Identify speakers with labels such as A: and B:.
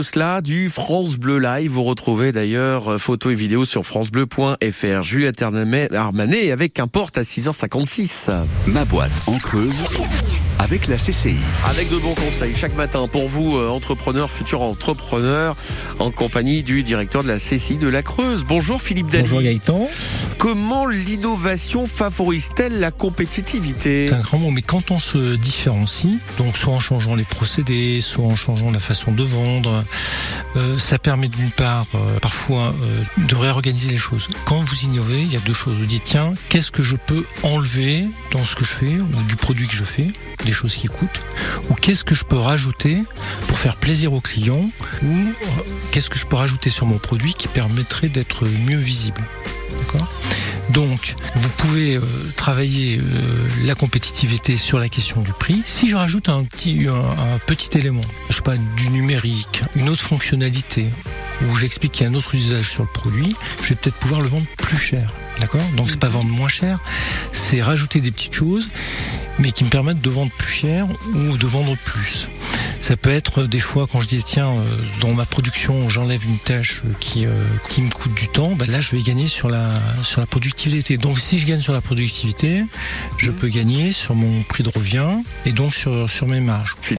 A: Cela du France Bleu Live. Vous retrouvez d'ailleurs euh, photos et vidéos sur francebleu.fr. Julie Armanet avec un porte à 6h56.
B: Ma boîte en creuse avec la CCI.
A: Avec de bons conseils chaque matin pour vous, euh, entrepreneurs, futurs entrepreneurs, en compagnie du directeur de la CCI de la Creuse. Bonjour Philippe Dali.
C: Bonjour Gaëtan.
A: Comment l'innovation favorise-t-elle la compétitivité
C: C'est un grand mot, mais quand on se différencie, donc soit en changeant les procédés, soit en changeant la façon de vendre, euh, ça permet d'une part euh, parfois euh, de réorganiser les choses. Quand vous innovez, il y a deux choses. Vous dites tiens, qu'est-ce que je peux enlever dans ce que je fais ou du produit que je fais, des choses qui coûtent, ou qu'est-ce que je peux rajouter pour faire plaisir aux clients, ou qu'est-ce que je peux rajouter sur mon produit qui permettrait d'être mieux visible. D'accord? Donc, vous pouvez euh, travailler euh, la compétitivité sur la question du prix. Si je rajoute un petit, un, un petit élément, je sais pas, du numérique, une autre fonctionnalité, où j'explique qu'il y a un autre usage sur le produit, je vais peut-être pouvoir le vendre plus cher. D'accord? Donc c'est pas vendre moins cher, c'est rajouter des petites choses, mais qui me permettent de vendre plus cher ou de vendre plus. Ça peut être des fois quand je dis tiens euh, dans ma production j'enlève une tâche qui euh, qui me coûte du temps, ben là je vais gagner sur la sur la productivité. Donc si je gagne sur la productivité, je peux gagner sur mon prix de revient et donc sur sur mes marges.